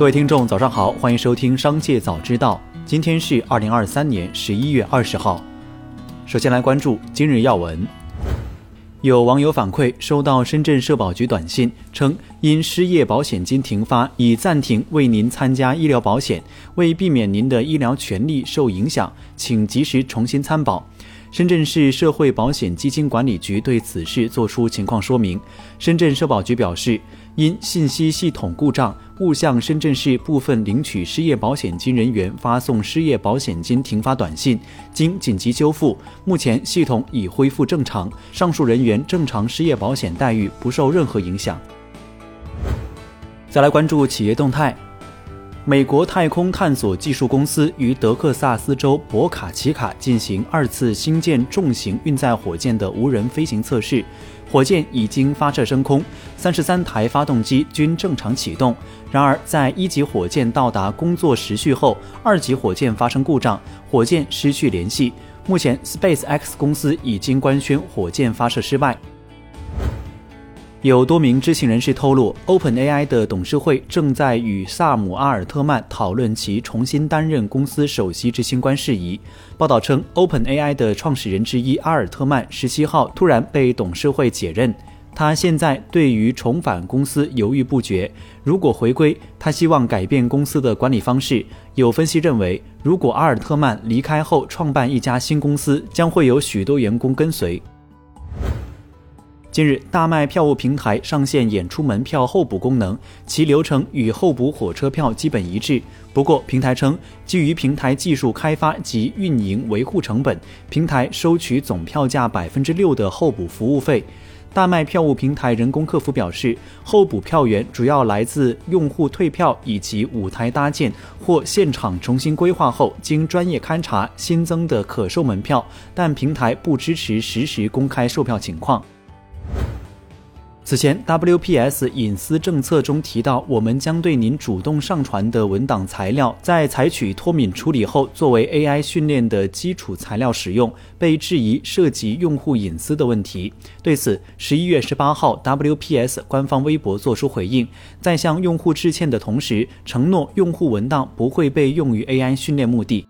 各位听众，早上好，欢迎收听《商界早知道》。今天是二零二三年十一月二十号。首先来关注今日要闻。有网友反馈，收到深圳社保局短信，称因失业保险金停发，已暂停为您参加医疗保险。为避免您的医疗权利受影响，请及时重新参保。深圳市社会保险基金管理局对此事作出情况说明。深圳社保局表示，因信息系统故障，误向深圳市部分领取失业保险金人员发送失业保险金停发短信，经紧急修复，目前系统已恢复正常，上述人员正常失业保险待遇不受任何影响。再来关注企业动态。美国太空探索技术公司于德克萨斯州博卡奇卡进行二次星舰重型运载火箭的无人飞行测试，火箭已经发射升空，三十三台发动机均正常启动。然而，在一级火箭到达工作时序后，二级火箭发生故障，火箭失去联系。目前，SpaceX 公司已经官宣火箭发射失败。有多名知情人士透露，OpenAI 的董事会正在与萨姆·阿尔特曼讨论其重新担任公司首席执行官事宜。报道称，OpenAI 的创始人之一阿尔特曼十七号突然被董事会解任，他现在对于重返公司犹豫不决。如果回归，他希望改变公司的管理方式。有分析认为，如果阿尔特曼离开后创办一家新公司，将会有许多员工跟随。近日，大麦票务平台上线演出门票候补功能，其流程与候补火车票基本一致。不过，平台称，基于平台技术开发及运营维护成本，平台收取总票价百分之六的候补服务费。大麦票务平台人工客服表示，候补票源主要来自用户退票以及舞台搭建或现场重新规划后经专业勘查新增的可售门票，但平台不支持实时公开售票情况。此前，WPS 隐私政策中提到，我们将对您主动上传的文档材料，在采取脱敏处理后，作为 AI 训练的基础材料使用，被质疑涉及用户隐私的问题。对此，十一月十八号，WPS 官方微博作出回应，在向用户致歉的同时，承诺用户文档不会被用于 AI 训练目的。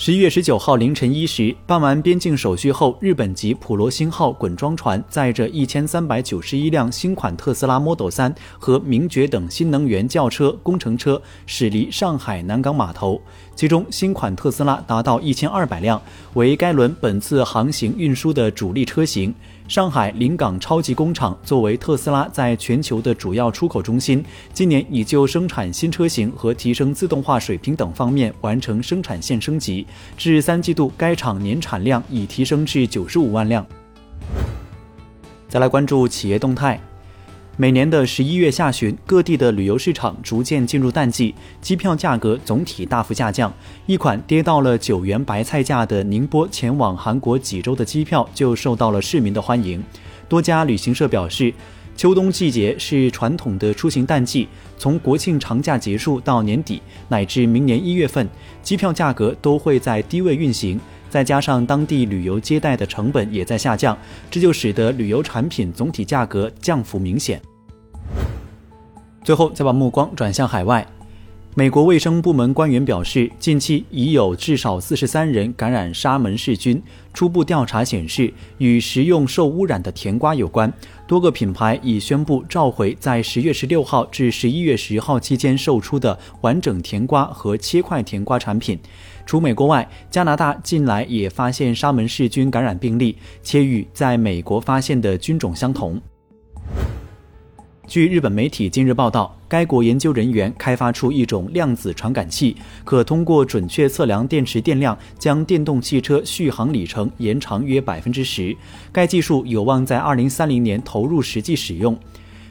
十一月十九号凌晨一时，办完边境手续后，日本籍普罗星号滚装船载着一千三百九十一辆新款特斯拉 Model 3和名爵等新能源轿车、工程车驶离上海南港码头。其中，新款特斯拉达到一千二百辆，为该轮本次航行运输的主力车型。上海临港超级工厂作为特斯拉在全球的主要出口中心，今年已就生产新车型和提升自动化水平等方面完成生产线升级。至三季度，该厂年产量已提升至九十五万辆。再来关注企业动态。每年的十一月下旬，各地的旅游市场逐渐进入淡季，机票价格总体大幅下降。一款跌到了九元白菜价的宁波前往韩国济州的机票就受到了市民的欢迎。多家旅行社表示，秋冬季节是传统的出行淡季，从国庆长假结束到年底乃至明年一月份，机票价格都会在低位运行。再加上当地旅游接待的成本也在下降，这就使得旅游产品总体价格降幅明显。最后，再把目光转向海外。美国卫生部门官员表示，近期已有至少四十三人感染沙门氏菌。初步调查显示，与食用受污染的甜瓜有关。多个品牌已宣布召回在十月十六号至十一月十号期间售出的完整甜瓜和切块甜瓜产品。除美国外，加拿大近来也发现沙门氏菌感染病例，且与在美国发现的菌种相同。据日本媒体近日报道，该国研究人员开发出一种量子传感器，可通过准确测量电池电量，将电动汽车续航里程延长约百分之十。该技术有望在二零三零年投入实际使用。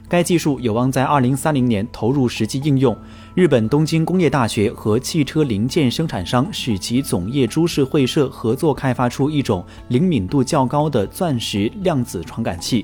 该技术有望在二零三零年投入实际应用。日本东京工业大学和汽车零件生产商使其总业株式会社合作开发出一种灵敏度较高的钻石量子传感器。